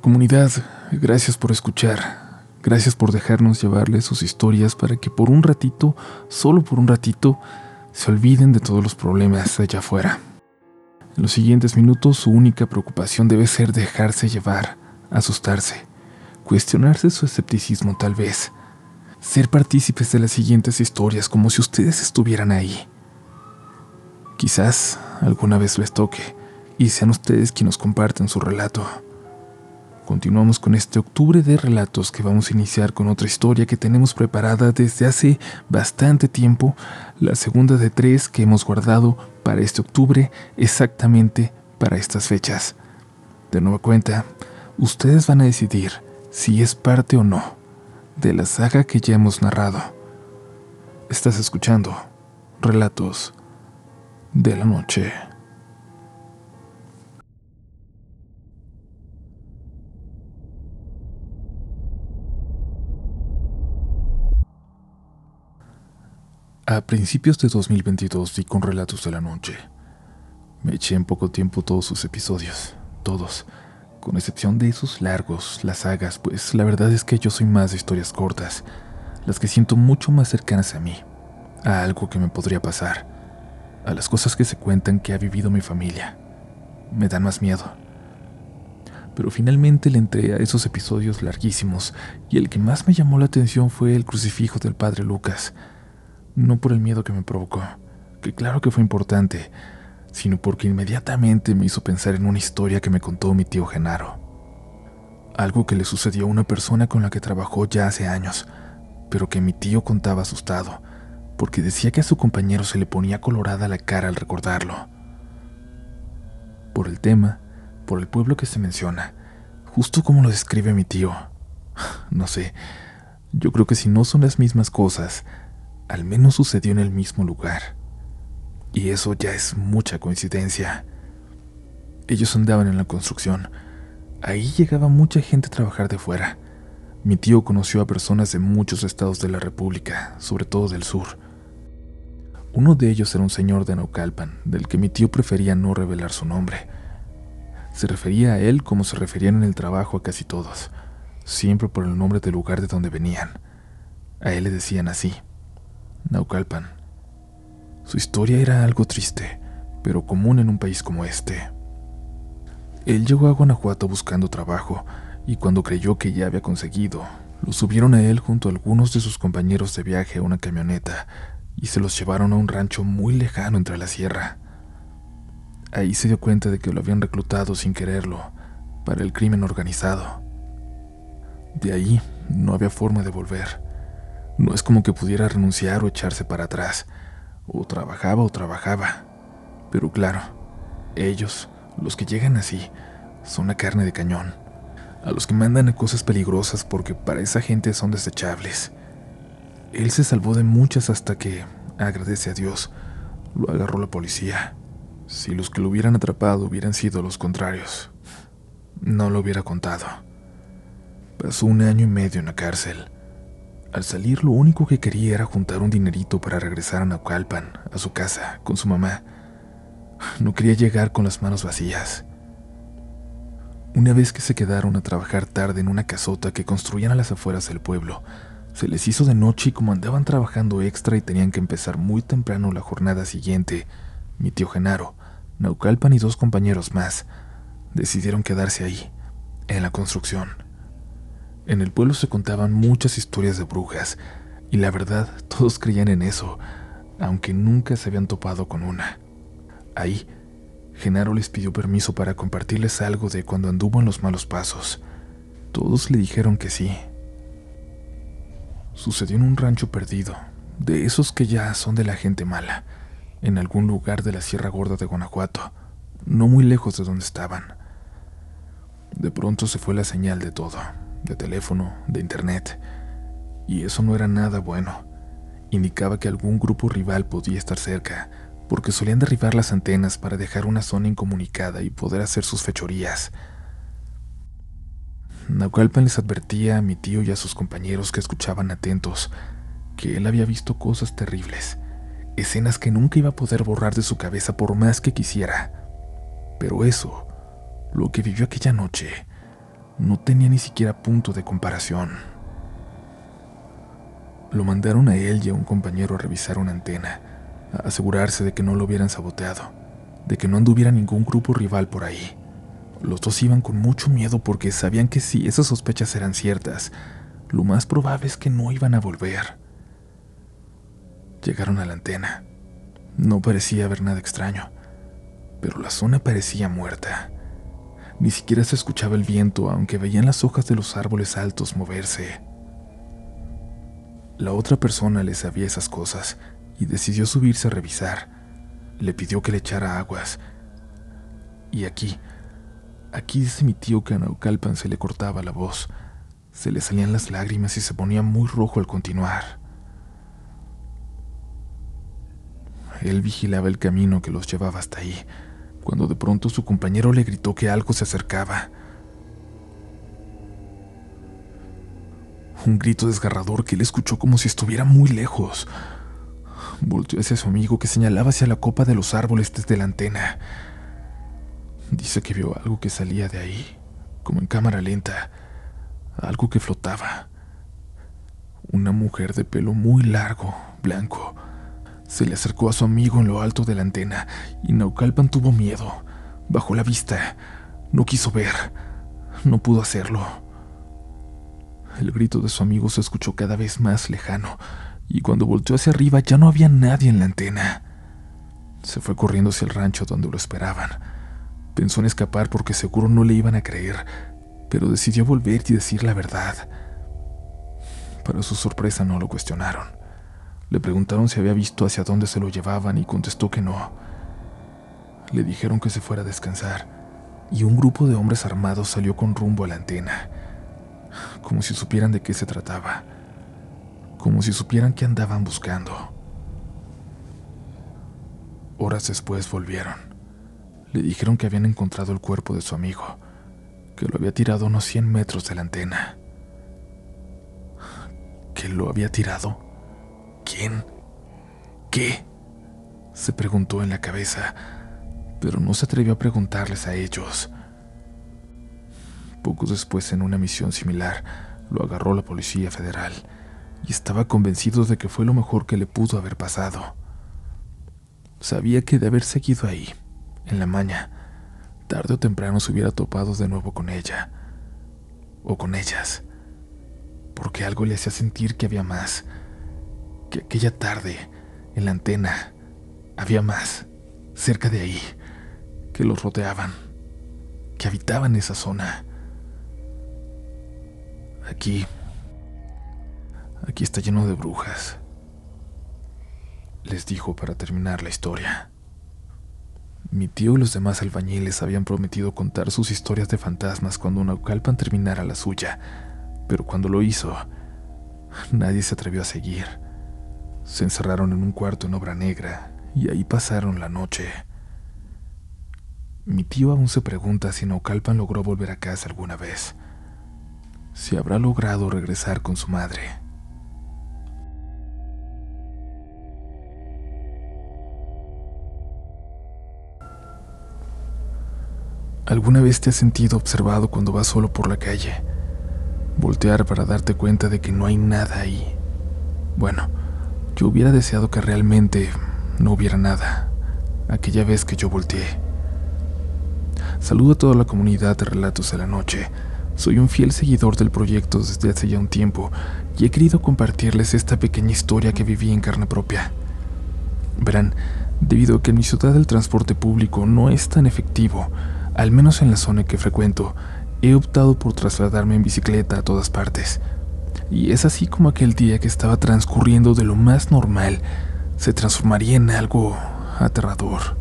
Comunidad, gracias por escuchar. Gracias por dejarnos llevarles sus historias para que por un ratito, solo por un ratito, se olviden de todos los problemas allá afuera. En los siguientes minutos su única preocupación debe ser dejarse llevar, asustarse, cuestionarse su escepticismo tal vez, ser partícipes de las siguientes historias como si ustedes estuvieran ahí. Quizás alguna vez les toque y sean ustedes quienes comparten su relato. Continuamos con este octubre de relatos que vamos a iniciar con otra historia que tenemos preparada desde hace bastante tiempo, la segunda de tres que hemos guardado para este octubre exactamente para estas fechas. De nueva cuenta, ustedes van a decidir si es parte o no de la saga que ya hemos narrado. Estás escuchando Relatos de la Noche. A principios de 2022 di con Relatos de la Noche. Me eché en poco tiempo todos sus episodios, todos, con excepción de esos largos, las sagas, pues la verdad es que yo soy más de historias cortas, las que siento mucho más cercanas a mí, a algo que me podría pasar, a las cosas que se cuentan que ha vivido mi familia. Me dan más miedo. Pero finalmente le entré a esos episodios larguísimos y el que más me llamó la atención fue el crucifijo del padre Lucas no por el miedo que me provocó, que claro que fue importante, sino porque inmediatamente me hizo pensar en una historia que me contó mi tío Genaro. Algo que le sucedió a una persona con la que trabajó ya hace años, pero que mi tío contaba asustado, porque decía que a su compañero se le ponía colorada la cara al recordarlo. Por el tema, por el pueblo que se menciona, justo como lo describe mi tío. No sé, yo creo que si no son las mismas cosas, al menos sucedió en el mismo lugar. Y eso ya es mucha coincidencia. Ellos andaban en la construcción. Ahí llegaba mucha gente a trabajar de fuera. Mi tío conoció a personas de muchos estados de la República, sobre todo del sur. Uno de ellos era un señor de Naucalpan, del que mi tío prefería no revelar su nombre. Se refería a él como se referían en el trabajo a casi todos, siempre por el nombre del lugar de donde venían. A él le decían así, Naucalpan. Su historia era algo triste, pero común en un país como este. Él llegó a Guanajuato buscando trabajo y cuando creyó que ya había conseguido, lo subieron a él junto a algunos de sus compañeros de viaje a una camioneta y se los llevaron a un rancho muy lejano entre la sierra. Ahí se dio cuenta de que lo habían reclutado sin quererlo para el crimen organizado. De ahí no había forma de volver. No es como que pudiera renunciar o echarse para atrás. O trabajaba o trabajaba. Pero claro, ellos, los que llegan así, son la carne de cañón. A los que mandan a cosas peligrosas porque para esa gente son desechables. Él se salvó de muchas hasta que, agradece a Dios, lo agarró la policía. Si los que lo hubieran atrapado hubieran sido los contrarios, no lo hubiera contado. Pasó un año y medio en la cárcel. Al salir lo único que quería era juntar un dinerito para regresar a Naucalpan, a su casa, con su mamá. No quería llegar con las manos vacías. Una vez que se quedaron a trabajar tarde en una casota que construían a las afueras del pueblo, se les hizo de noche y como andaban trabajando extra y tenían que empezar muy temprano la jornada siguiente, mi tío Genaro, Naucalpan y dos compañeros más decidieron quedarse ahí, en la construcción. En el pueblo se contaban muchas historias de brujas, y la verdad todos creían en eso, aunque nunca se habían topado con una. Ahí, Genaro les pidió permiso para compartirles algo de cuando anduvo en los malos pasos. Todos le dijeron que sí. Sucedió en un rancho perdido, de esos que ya son de la gente mala, en algún lugar de la Sierra Gorda de Guanajuato, no muy lejos de donde estaban. De pronto se fue la señal de todo de teléfono, de internet. Y eso no era nada bueno. Indicaba que algún grupo rival podía estar cerca, porque solían derribar las antenas para dejar una zona incomunicada y poder hacer sus fechorías. Naucalpan les advertía a mi tío y a sus compañeros que escuchaban atentos que él había visto cosas terribles, escenas que nunca iba a poder borrar de su cabeza por más que quisiera. Pero eso, lo que vivió aquella noche, no tenía ni siquiera punto de comparación. Lo mandaron a él y a un compañero a revisar una antena, a asegurarse de que no lo hubieran saboteado, de que no anduviera ningún grupo rival por ahí. Los dos iban con mucho miedo porque sabían que si esas sospechas eran ciertas, lo más probable es que no iban a volver. Llegaron a la antena. No parecía haber nada extraño, pero la zona parecía muerta. Ni siquiera se escuchaba el viento, aunque veían las hojas de los árboles altos moverse. La otra persona le sabía esas cosas y decidió subirse a revisar. Le pidió que le echara aguas. Y aquí, aquí dice mi tío que a Naucalpan se le cortaba la voz, se le salían las lágrimas y se ponía muy rojo al continuar. Él vigilaba el camino que los llevaba hasta ahí, cuando de pronto su compañero le gritó que algo se acercaba. Un grito desgarrador que él escuchó como si estuviera muy lejos. Volteó hacia su amigo que señalaba hacia la copa de los árboles desde la antena. Dice que vio algo que salía de ahí, como en cámara lenta, algo que flotaba. Una mujer de pelo muy largo, blanco, se le acercó a su amigo en lo alto de la antena y Naucalpan tuvo miedo. Bajó la vista. No quiso ver. No pudo hacerlo. El grito de su amigo se escuchó cada vez más lejano y cuando volteó hacia arriba ya no había nadie en la antena. Se fue corriendo hacia el rancho donde lo esperaban. Pensó en escapar porque seguro no le iban a creer, pero decidió volver y decir la verdad. Para su sorpresa no lo cuestionaron. Le preguntaron si había visto hacia dónde se lo llevaban y contestó que no. Le dijeron que se fuera a descansar y un grupo de hombres armados salió con rumbo a la antena, como si supieran de qué se trataba, como si supieran qué andaban buscando. Horas después volvieron. Le dijeron que habían encontrado el cuerpo de su amigo, que lo había tirado unos 100 metros de la antena. ¿Que lo había tirado? ¿Quién? ¿Qué? se preguntó en la cabeza, pero no se atrevió a preguntarles a ellos. Poco después, en una misión similar, lo agarró la Policía Federal y estaba convencido de que fue lo mejor que le pudo haber pasado. Sabía que de haber seguido ahí, en la maña, tarde o temprano se hubiera topado de nuevo con ella, o con ellas, porque algo le hacía sentir que había más, que aquella tarde, en la antena, había más, cerca de ahí, que los rodeaban, que habitaban esa zona. Aquí, aquí está lleno de brujas, les dijo para terminar la historia. Mi tío y los demás albañiles habían prometido contar sus historias de fantasmas cuando Naucalpan terminara la suya, pero cuando lo hizo, nadie se atrevió a seguir. Se encerraron en un cuarto en obra negra y ahí pasaron la noche. Mi tío aún se pregunta si Naucalpan logró volver a casa alguna vez, si habrá logrado regresar con su madre. ¿Alguna vez te has sentido observado cuando vas solo por la calle? Voltear para darte cuenta de que no hay nada ahí. Bueno, yo hubiera deseado que realmente no hubiera nada aquella vez que yo volteé. Saludo a toda la comunidad de Relatos de la Noche. Soy un fiel seguidor del proyecto desde hace ya un tiempo y he querido compartirles esta pequeña historia que viví en carne propia. Verán, debido a que en mi ciudad el transporte público no es tan efectivo, al menos en la zona que frecuento, he optado por trasladarme en bicicleta a todas partes. Y es así como aquel día que estaba transcurriendo de lo más normal se transformaría en algo aterrador.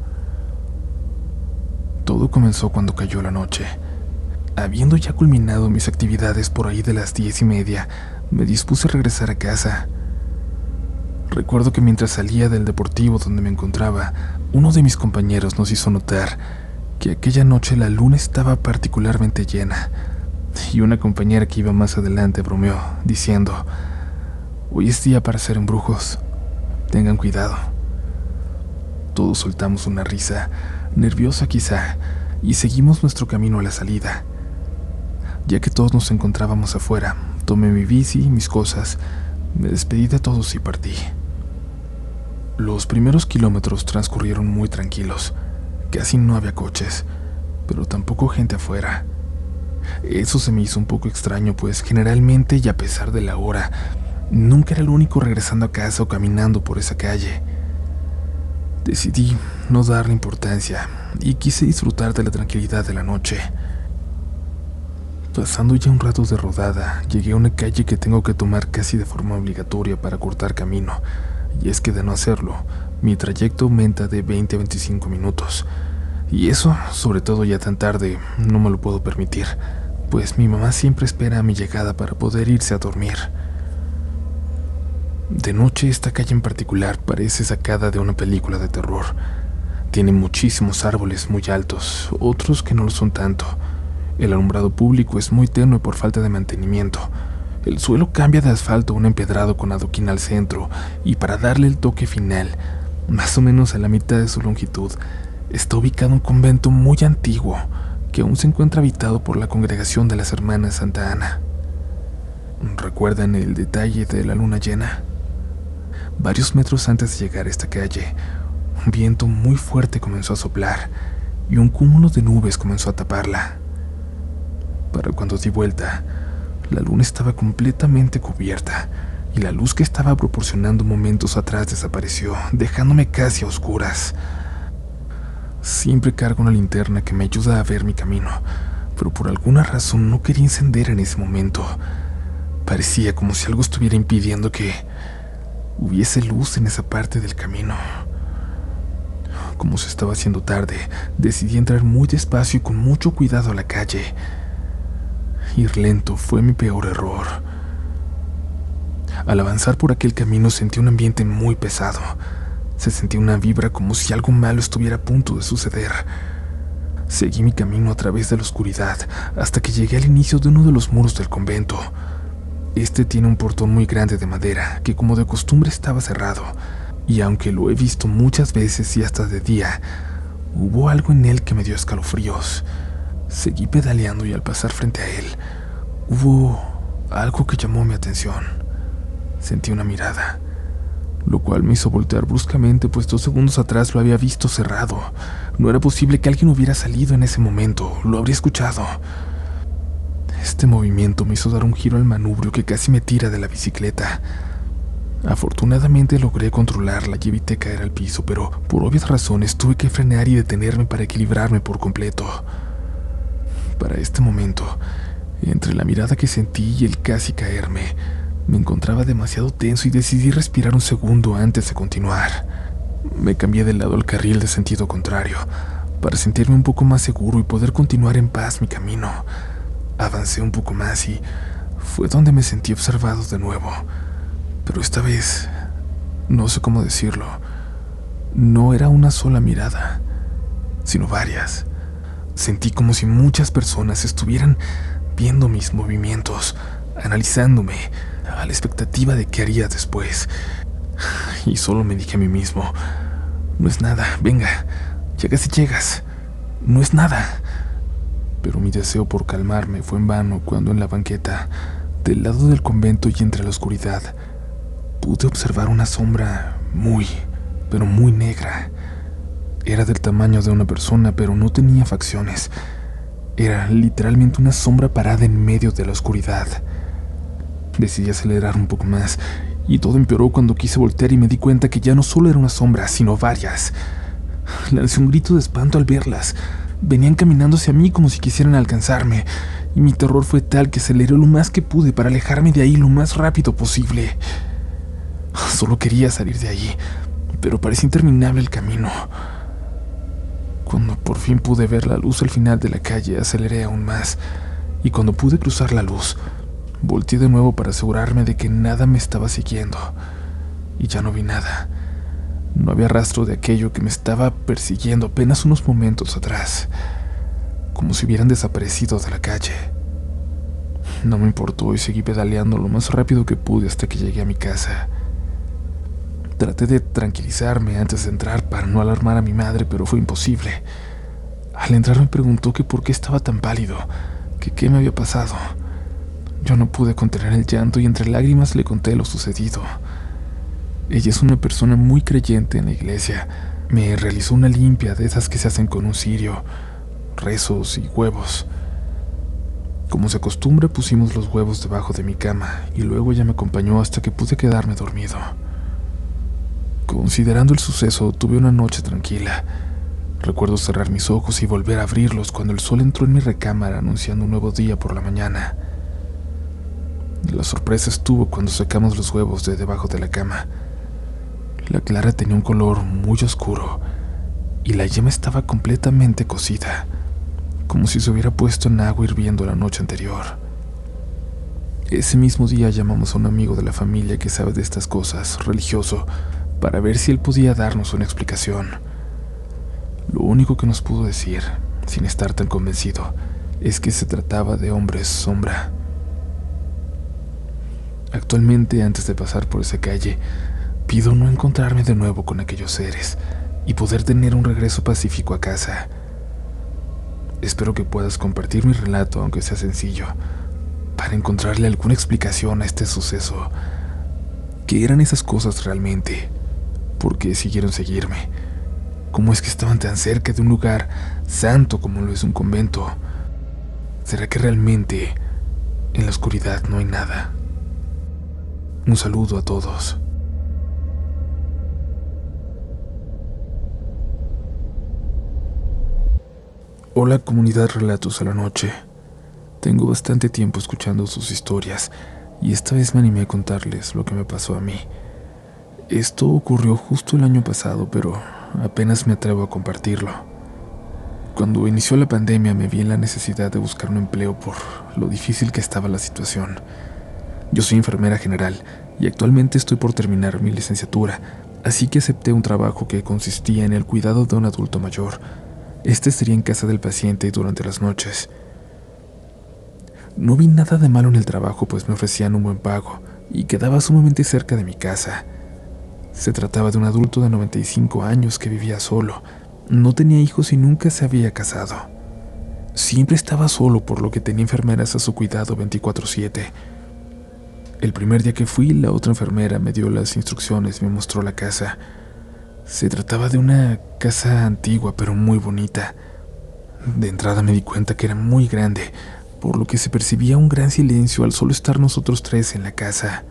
Todo comenzó cuando cayó la noche. Habiendo ya culminado mis actividades por ahí de las diez y media, me dispuse a regresar a casa. Recuerdo que mientras salía del deportivo donde me encontraba, uno de mis compañeros nos hizo notar que aquella noche la luna estaba particularmente llena y una compañera que iba más adelante bromeó, diciendo, Hoy es día para ser embrujos, tengan cuidado. Todos soltamos una risa, nerviosa quizá, y seguimos nuestro camino a la salida. Ya que todos nos encontrábamos afuera, tomé mi bici y mis cosas, me despedí de todos y partí. Los primeros kilómetros transcurrieron muy tranquilos. Casi no había coches, pero tampoco gente afuera. Eso se me hizo un poco extraño, pues generalmente y a pesar de la hora, nunca era el único regresando a casa o caminando por esa calle. Decidí no darle importancia y quise disfrutar de la tranquilidad de la noche. Pasando ya un rato de rodada, llegué a una calle que tengo que tomar casi de forma obligatoria para cortar camino, y es que de no hacerlo, mi trayecto aumenta de 20 a 25 minutos. Y eso, sobre todo ya tan tarde, no me lo puedo permitir, pues mi mamá siempre espera a mi llegada para poder irse a dormir. De noche esta calle en particular parece sacada de una película de terror. Tiene muchísimos árboles muy altos, otros que no lo son tanto el alumbrado público es muy tenue por falta de mantenimiento. El suelo cambia de asfalto a un empedrado con adoquín al centro y para darle el toque final, más o menos a la mitad de su longitud, está ubicado un convento muy antiguo que aún se encuentra habitado por la congregación de las Hermanas Santa Ana. ¿Recuerdan el detalle de la luna llena? Varios metros antes de llegar a esta calle, un viento muy fuerte comenzó a soplar y un cúmulo de nubes comenzó a taparla. Para cuando di vuelta, la luna estaba completamente cubierta y la luz que estaba proporcionando momentos atrás desapareció, dejándome casi a oscuras. Siempre cargo una linterna que me ayuda a ver mi camino, pero por alguna razón no quería encender en ese momento. Parecía como si algo estuviera impidiendo que hubiese luz en esa parte del camino. Como se estaba haciendo tarde, decidí entrar muy despacio y con mucho cuidado a la calle. Ir lento fue mi peor error. Al avanzar por aquel camino sentí un ambiente muy pesado. Se sentía una vibra como si algo malo estuviera a punto de suceder. Seguí mi camino a través de la oscuridad hasta que llegué al inicio de uno de los muros del convento. Este tiene un portón muy grande de madera que como de costumbre estaba cerrado, y aunque lo he visto muchas veces y hasta de día, hubo algo en él que me dio escalofríos. Seguí pedaleando y al pasar frente a él, hubo algo que llamó mi atención. Sentí una mirada, lo cual me hizo voltear bruscamente, pues dos segundos atrás lo había visto cerrado. No era posible que alguien hubiera salido en ese momento, lo habría escuchado. Este movimiento me hizo dar un giro al manubrio que casi me tira de la bicicleta. Afortunadamente logré controlarla y evité caer al piso, pero por obvias razones tuve que frenar y detenerme para equilibrarme por completo. Para este momento, entre la mirada que sentí y el casi caerme, me encontraba demasiado tenso y decidí respirar un segundo antes de continuar. Me cambié de lado al carril de sentido contrario, para sentirme un poco más seguro y poder continuar en paz mi camino. Avancé un poco más y fue donde me sentí observado de nuevo. Pero esta vez, no sé cómo decirlo, no era una sola mirada, sino varias. Sentí como si muchas personas estuvieran viendo mis movimientos, analizándome, a la expectativa de qué haría después. Y solo me dije a mí mismo, no es nada, venga, llegas y llegas, no es nada. Pero mi deseo por calmarme fue en vano cuando en la banqueta, del lado del convento y entre la oscuridad, pude observar una sombra muy, pero muy negra era del tamaño de una persona, pero no tenía facciones. Era literalmente una sombra parada en medio de la oscuridad. Decidí acelerar un poco más, y todo empeoró cuando quise voltear y me di cuenta que ya no solo era una sombra, sino varias. Lancé un grito de espanto al verlas. Venían caminando hacia mí como si quisieran alcanzarme, y mi terror fue tal que aceleré lo más que pude para alejarme de ahí lo más rápido posible. Solo quería salir de allí, pero parecía interminable el camino. Cuando por fin pude ver la luz al final de la calle, aceleré aún más, y cuando pude cruzar la luz, volteé de nuevo para asegurarme de que nada me estaba siguiendo, y ya no vi nada. No había rastro de aquello que me estaba persiguiendo apenas unos momentos atrás, como si hubieran desaparecido de la calle. No me importó y seguí pedaleando lo más rápido que pude hasta que llegué a mi casa. Traté de tranquilizarme antes de entrar para no alarmar a mi madre, pero fue imposible. Al entrar me preguntó que por qué estaba tan pálido, que qué me había pasado. Yo no pude contener el llanto y entre lágrimas le conté lo sucedido. Ella es una persona muy creyente en la iglesia. Me realizó una limpia de esas que se hacen con un cirio, rezos y huevos. Como se acostumbra, pusimos los huevos debajo de mi cama y luego ella me acompañó hasta que pude quedarme dormido. Considerando el suceso, tuve una noche tranquila. Recuerdo cerrar mis ojos y volver a abrirlos cuando el sol entró en mi recámara anunciando un nuevo día por la mañana. La sorpresa estuvo cuando sacamos los huevos de debajo de la cama. La clara tenía un color muy oscuro y la yema estaba completamente cocida, como si se hubiera puesto en agua hirviendo la noche anterior. Ese mismo día llamamos a un amigo de la familia que sabe de estas cosas, religioso, para ver si él podía darnos una explicación. Lo único que nos pudo decir, sin estar tan convencido, es que se trataba de hombres sombra. Actualmente, antes de pasar por esa calle, pido no encontrarme de nuevo con aquellos seres y poder tener un regreso pacífico a casa. Espero que puedas compartir mi relato, aunque sea sencillo, para encontrarle alguna explicación a este suceso. ¿Qué eran esas cosas realmente? ¿Por qué siguieron seguirme? ¿Cómo es que estaban tan cerca de un lugar santo como lo es un convento? ¿Será que realmente en la oscuridad no hay nada? Un saludo a todos. Hola comunidad Relatos a la Noche. Tengo bastante tiempo escuchando sus historias y esta vez me animé a contarles lo que me pasó a mí. Esto ocurrió justo el año pasado, pero apenas me atrevo a compartirlo. Cuando inició la pandemia me vi en la necesidad de buscar un empleo por lo difícil que estaba la situación. Yo soy enfermera general y actualmente estoy por terminar mi licenciatura, así que acepté un trabajo que consistía en el cuidado de un adulto mayor. Este sería en casa del paciente durante las noches. No vi nada de malo en el trabajo, pues me ofrecían un buen pago y quedaba sumamente cerca de mi casa. Se trataba de un adulto de 95 años que vivía solo, no tenía hijos y nunca se había casado. Siempre estaba solo, por lo que tenía enfermeras a su cuidado 24/7. El primer día que fui, la otra enfermera me dio las instrucciones y me mostró la casa. Se trataba de una casa antigua pero muy bonita. De entrada me di cuenta que era muy grande, por lo que se percibía un gran silencio al solo estar nosotros tres en la casa.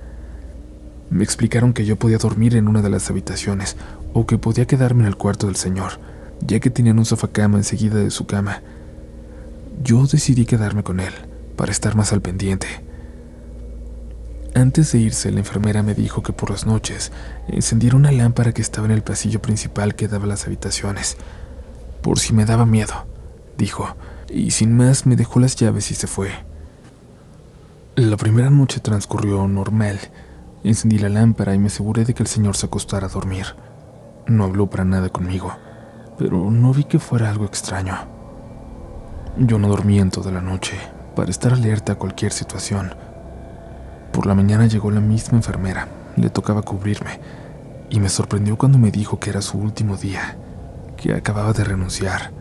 Me explicaron que yo podía dormir en una de las habitaciones o que podía quedarme en el cuarto del señor, ya que tenían un sofá cama enseguida de su cama. Yo decidí quedarme con él, para estar más al pendiente. Antes de irse, la enfermera me dijo que por las noches encendiera una lámpara que estaba en el pasillo principal que daba a las habitaciones, por si me daba miedo, dijo, y sin más me dejó las llaves y se fue. La primera noche transcurrió normal, Encendí la lámpara y me aseguré de que el señor se acostara a dormir. No habló para nada conmigo, pero no vi que fuera algo extraño. Yo no dormí en toda la noche, para estar alerta a cualquier situación. Por la mañana llegó la misma enfermera, le tocaba cubrirme, y me sorprendió cuando me dijo que era su último día, que acababa de renunciar.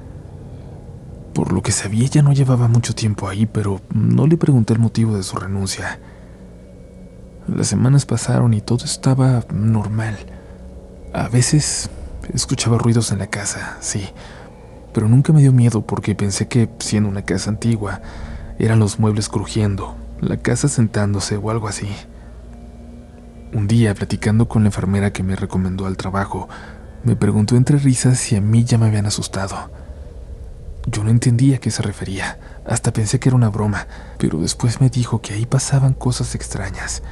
Por lo que sabía, ya no llevaba mucho tiempo ahí, pero no le pregunté el motivo de su renuncia. Las semanas pasaron y todo estaba normal. A veces escuchaba ruidos en la casa, sí, pero nunca me dio miedo porque pensé que, siendo una casa antigua, eran los muebles crujiendo, la casa sentándose o algo así. Un día, platicando con la enfermera que me recomendó al trabajo, me preguntó entre risas si a mí ya me habían asustado. Yo no entendía a qué se refería, hasta pensé que era una broma, pero después me dijo que ahí pasaban cosas extrañas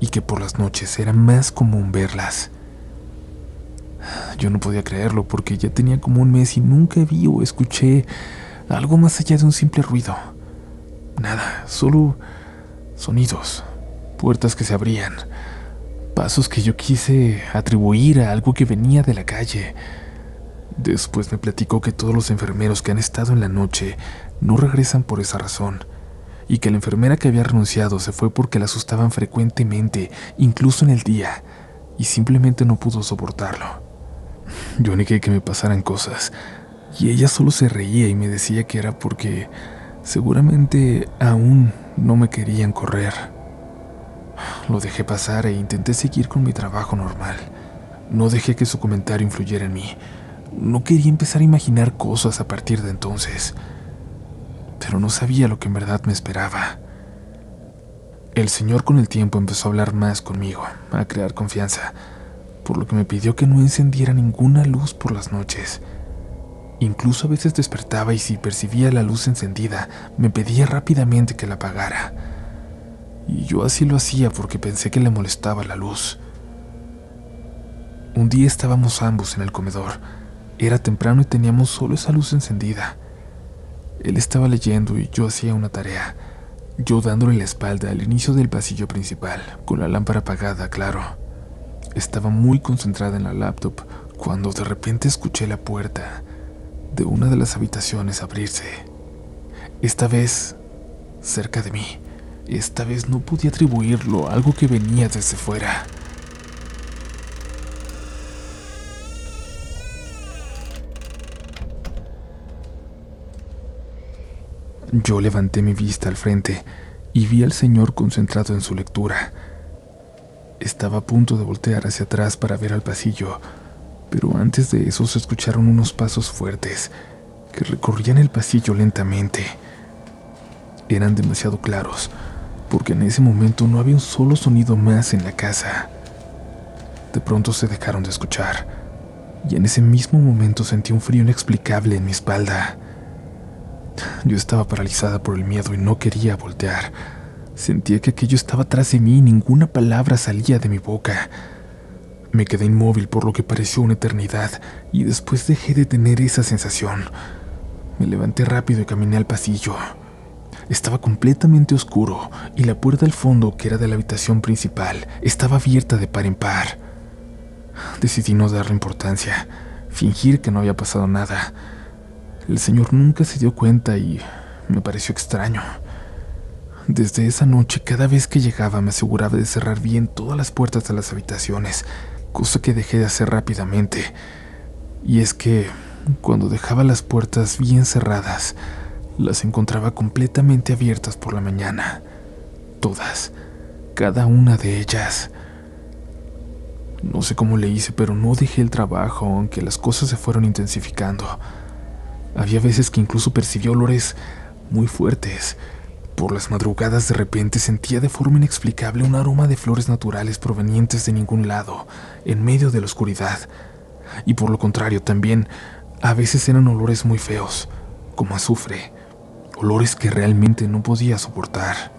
y que por las noches era más común verlas. Yo no podía creerlo porque ya tenía como un mes y nunca vi o escuché algo más allá de un simple ruido. Nada, solo sonidos, puertas que se abrían, pasos que yo quise atribuir a algo que venía de la calle. Después me platicó que todos los enfermeros que han estado en la noche no regresan por esa razón y que la enfermera que había renunciado se fue porque la asustaban frecuentemente, incluso en el día, y simplemente no pudo soportarlo. Yo negué que me pasaran cosas, y ella solo se reía y me decía que era porque Seguramente aún no me querían correr. Lo dejé pasar e intenté seguir con mi trabajo normal. No dejé que su comentario influyera en mí. No quería empezar a imaginar cosas a partir de entonces. Pero no sabía lo que en verdad me esperaba. El señor con el tiempo empezó a hablar más conmigo, a crear confianza, por lo que me pidió que no encendiera ninguna luz por las noches. Incluso a veces despertaba y si percibía la luz encendida, me pedía rápidamente que la apagara. Y yo así lo hacía porque pensé que le molestaba la luz. Un día estábamos ambos en el comedor. Era temprano y teníamos solo esa luz encendida. Él estaba leyendo y yo hacía una tarea, yo dándole la espalda al inicio del pasillo principal, con la lámpara apagada, claro. Estaba muy concentrada en la laptop cuando de repente escuché la puerta de una de las habitaciones abrirse. Esta vez, cerca de mí. Esta vez no pude atribuirlo a algo que venía desde fuera. Yo levanté mi vista al frente y vi al señor concentrado en su lectura. Estaba a punto de voltear hacia atrás para ver al pasillo, pero antes de eso se escucharon unos pasos fuertes que recorrían el pasillo lentamente. Eran demasiado claros, porque en ese momento no había un solo sonido más en la casa. De pronto se dejaron de escuchar, y en ese mismo momento sentí un frío inexplicable en mi espalda. Yo estaba paralizada por el miedo y no quería voltear. Sentía que aquello estaba atrás de mí y ninguna palabra salía de mi boca. Me quedé inmóvil por lo que pareció una eternidad y después dejé de tener esa sensación. Me levanté rápido y caminé al pasillo. Estaba completamente oscuro y la puerta al fondo, que era de la habitación principal, estaba abierta de par en par. Decidí no darle importancia, fingir que no había pasado nada. El señor nunca se dio cuenta y me pareció extraño. Desde esa noche, cada vez que llegaba me aseguraba de cerrar bien todas las puertas de las habitaciones, cosa que dejé de hacer rápidamente. Y es que, cuando dejaba las puertas bien cerradas, las encontraba completamente abiertas por la mañana. Todas, cada una de ellas. No sé cómo le hice, pero no dejé el trabajo, aunque las cosas se fueron intensificando. Había veces que incluso percibí olores muy fuertes. Por las madrugadas de repente sentía de forma inexplicable un aroma de flores naturales provenientes de ningún lado, en medio de la oscuridad. Y por lo contrario también, a veces eran olores muy feos, como azufre, olores que realmente no podía soportar.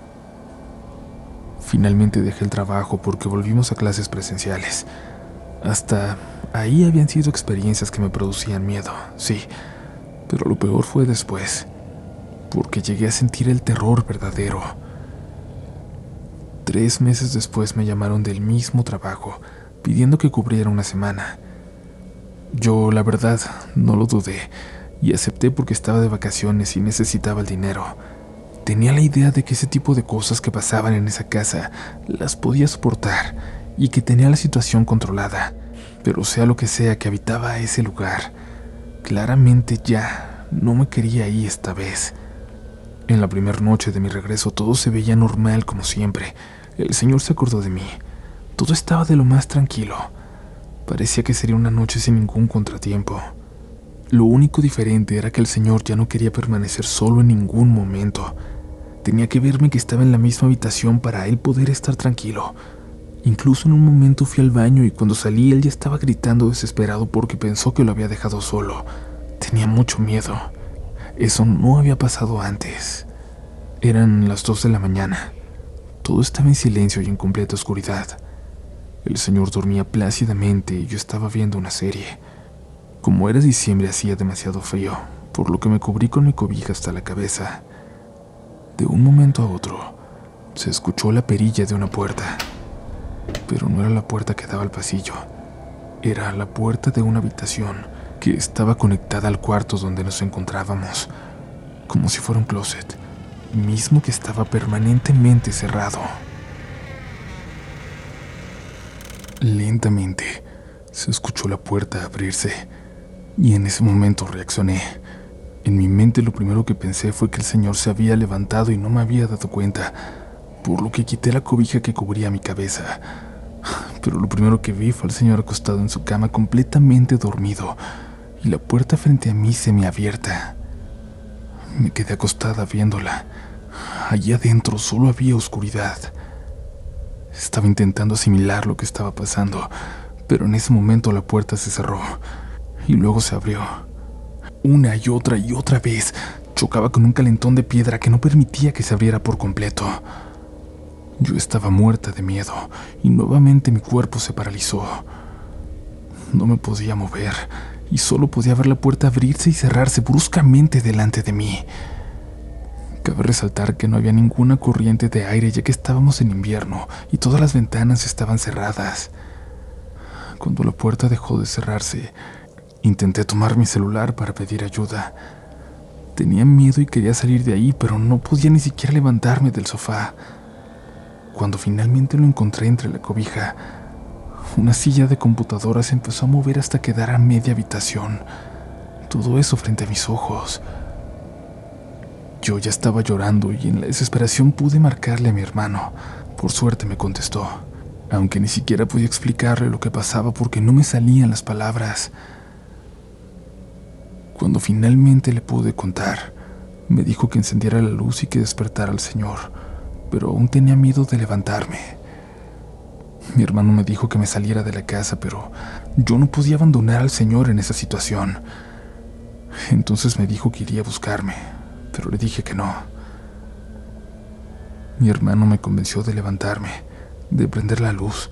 Finalmente dejé el trabajo porque volvimos a clases presenciales. Hasta ahí habían sido experiencias que me producían miedo, sí, pero lo peor fue después, porque llegué a sentir el terror verdadero. Tres meses después me llamaron del mismo trabajo, pidiendo que cubriera una semana. Yo, la verdad, no lo dudé y acepté porque estaba de vacaciones y necesitaba el dinero. Tenía la idea de que ese tipo de cosas que pasaban en esa casa las podía soportar y que tenía la situación controlada, pero sea lo que sea que habitaba ese lugar, Claramente ya no me quería ahí esta vez. En la primera noche de mi regreso todo se veía normal como siempre. El señor se acordó de mí. Todo estaba de lo más tranquilo. Parecía que sería una noche sin ningún contratiempo. Lo único diferente era que el señor ya no quería permanecer solo en ningún momento. Tenía que verme que estaba en la misma habitación para él poder estar tranquilo. Incluso en un momento fui al baño y cuando salí él ya estaba gritando desesperado porque pensó que lo había dejado solo. Tenía mucho miedo. Eso no había pasado antes. Eran las dos de la mañana. Todo estaba en silencio y en completa oscuridad. El señor dormía plácidamente y yo estaba viendo una serie. Como era diciembre hacía demasiado frío, por lo que me cubrí con mi cobija hasta la cabeza. De un momento a otro, se escuchó la perilla de una puerta pero no era la puerta que daba al pasillo. Era la puerta de una habitación que estaba conectada al cuarto donde nos encontrábamos, como si fuera un closet, mismo que estaba permanentemente cerrado. Lentamente se escuchó la puerta abrirse y en ese momento reaccioné. En mi mente lo primero que pensé fue que el señor se había levantado y no me había dado cuenta, por lo que quité la cobija que cubría mi cabeza. Pero lo primero que vi fue al señor acostado en su cama completamente dormido y la puerta frente a mí semiabierta. Me quedé acostada viéndola. Allí adentro solo había oscuridad. Estaba intentando asimilar lo que estaba pasando, pero en ese momento la puerta se cerró y luego se abrió. Una y otra y otra vez chocaba con un calentón de piedra que no permitía que se abriera por completo. Yo estaba muerta de miedo y nuevamente mi cuerpo se paralizó. No me podía mover y solo podía ver la puerta abrirse y cerrarse bruscamente delante de mí. Cabe resaltar que no había ninguna corriente de aire ya que estábamos en invierno y todas las ventanas estaban cerradas. Cuando la puerta dejó de cerrarse, intenté tomar mi celular para pedir ayuda. Tenía miedo y quería salir de ahí, pero no podía ni siquiera levantarme del sofá. Cuando finalmente lo encontré entre la cobija, una silla de computadora se empezó a mover hasta quedar a media habitación. Todo eso frente a mis ojos. Yo ya estaba llorando y en la desesperación pude marcarle a mi hermano. Por suerte me contestó, aunque ni siquiera podía explicarle lo que pasaba porque no me salían las palabras. Cuando finalmente le pude contar, me dijo que encendiera la luz y que despertara al Señor, pero aún tenía miedo de levantarme. Mi hermano me dijo que me saliera de la casa, pero yo no podía abandonar al Señor en esa situación. Entonces me dijo que iría a buscarme, pero le dije que no. Mi hermano me convenció de levantarme, de prender la luz,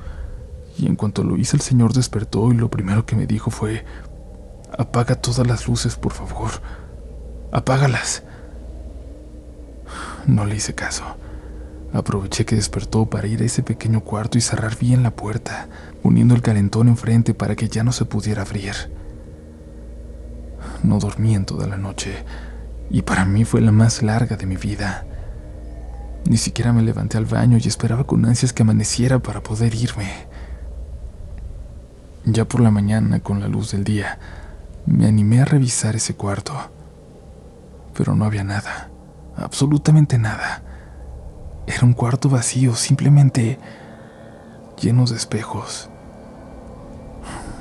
y en cuanto lo hice el señor despertó y lo primero que me dijo fue, apaga todas las luces, por favor, apágalas. No le hice caso. Aproveché que despertó para ir a ese pequeño cuarto y cerrar bien la puerta, poniendo el calentón enfrente para que ya no se pudiera abrir. No dormí en toda la noche, y para mí fue la más larga de mi vida. Ni siquiera me levanté al baño y esperaba con ansias que amaneciera para poder irme. Ya por la mañana, con la luz del día, me animé a revisar ese cuarto, pero no había nada, absolutamente nada. Era un cuarto vacío, simplemente lleno de espejos.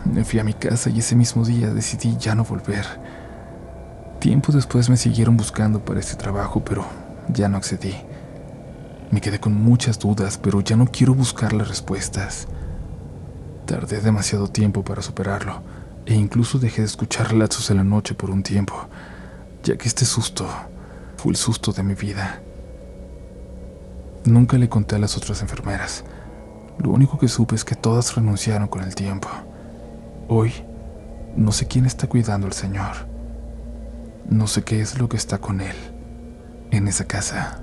Me fui a mi casa y ese mismo día decidí ya no volver. Tiempo después me siguieron buscando para este trabajo, pero ya no accedí. Me quedé con muchas dudas, pero ya no quiero buscar las respuestas. Tardé demasiado tiempo para superarlo, e incluso dejé de escuchar relatos en la noche por un tiempo, ya que este susto fue el susto de mi vida. Nunca le conté a las otras enfermeras. Lo único que supe es que todas renunciaron con el tiempo. Hoy, no sé quién está cuidando al Señor. No sé qué es lo que está con él en esa casa.